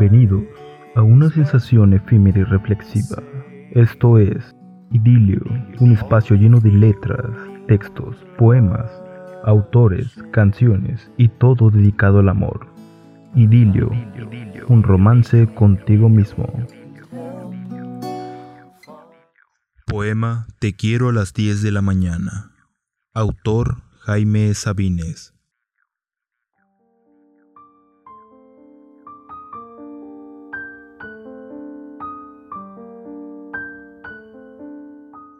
Bienvenidos a una sensación efímera y reflexiva. Esto es Idilio, un espacio lleno de letras, textos, poemas, autores, canciones y todo dedicado al amor. Idilio, un romance contigo mismo. Poema Te quiero a las 10 de la mañana. Autor Jaime Sabines.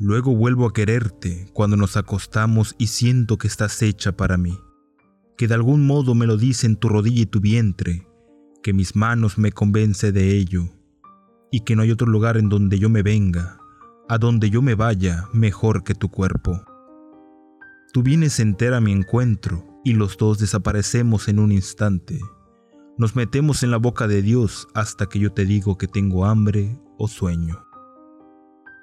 Luego vuelvo a quererte cuando nos acostamos y siento que estás hecha para mí, que de algún modo me lo dicen tu rodilla y tu vientre, que mis manos me convence de ello, y que no hay otro lugar en donde yo me venga, a donde yo me vaya mejor que tu cuerpo. Tú vienes entera a mi encuentro y los dos desaparecemos en un instante. Nos metemos en la boca de Dios hasta que yo te digo que tengo hambre o sueño.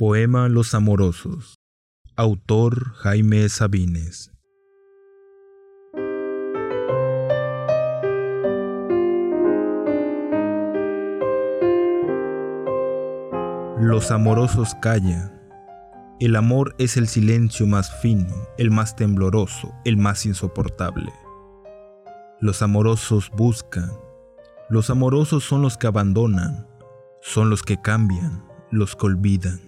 Poema Los Amorosos. Autor Jaime Sabines. Los amorosos callan. El amor es el silencio más fino, el más tembloroso, el más insoportable. Los amorosos buscan. Los amorosos son los que abandonan, son los que cambian, los que olvidan.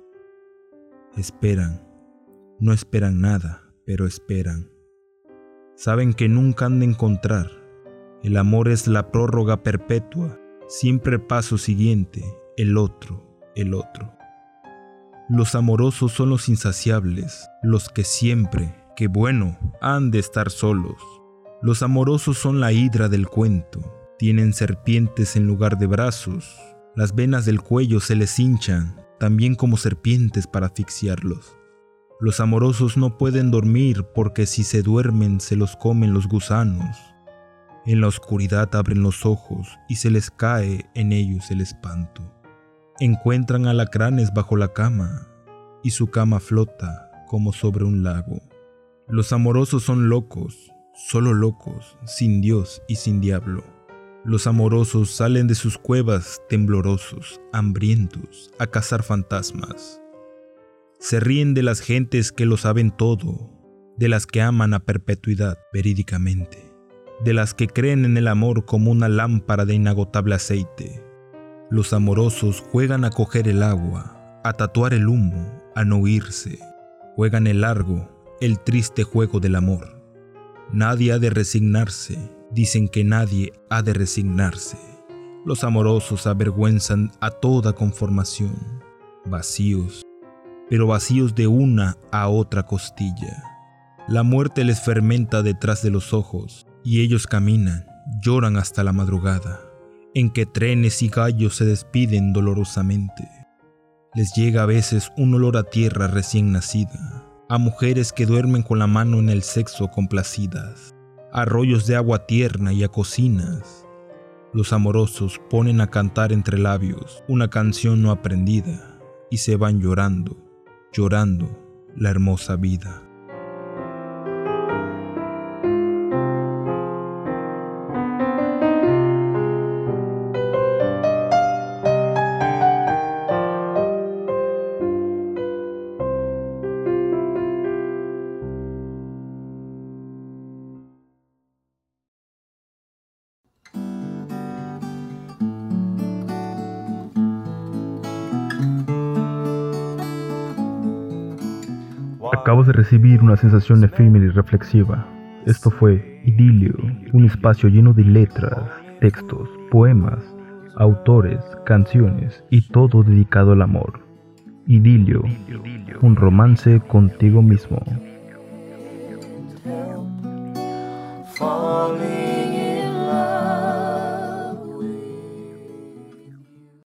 Esperan. No esperan nada, pero esperan. Saben que nunca han de encontrar. El amor es la prórroga perpetua, siempre paso siguiente, el otro, el otro. Los amorosos son los insaciables, los que siempre, que bueno, han de estar solos. Los amorosos son la hidra del cuento, tienen serpientes en lugar de brazos, las venas del cuello se les hinchan, también como serpientes para asfixiarlos. Los amorosos no pueden dormir porque si se duermen se los comen los gusanos. En la oscuridad abren los ojos y se les cae en ellos el espanto. Encuentran alacranes bajo la cama y su cama flota como sobre un lago. Los amorosos son locos, solo locos, sin Dios y sin diablo. Los amorosos salen de sus cuevas temblorosos, hambrientos, a cazar fantasmas. Se ríen de las gentes que lo saben todo, de las que aman a perpetuidad verídicamente, de las que creen en el amor como una lámpara de inagotable aceite. Los amorosos juegan a coger el agua, a tatuar el humo, a no huirse. Juegan el largo, el triste juego del amor. Nadie ha de resignarse, Dicen que nadie ha de resignarse. Los amorosos avergüenzan a toda conformación, vacíos, pero vacíos de una a otra costilla. La muerte les fermenta detrás de los ojos y ellos caminan, lloran hasta la madrugada. en que trenes y gallos se despiden dolorosamente. Les llega a veces un olor a tierra recién nacida, a mujeres que duermen con la mano en el sexo complacidas, a rollos de agua tierna y a cocinas. Los amorosos ponen a cantar entre labios una canción no aprendida y se van llorando, llorando la hermosa vida. Acabo de recibir una sensación efímera y reflexiva. Esto fue Idilio, un espacio lleno de letras, textos, poemas, autores, canciones y todo dedicado al amor. Idilio, un romance contigo mismo.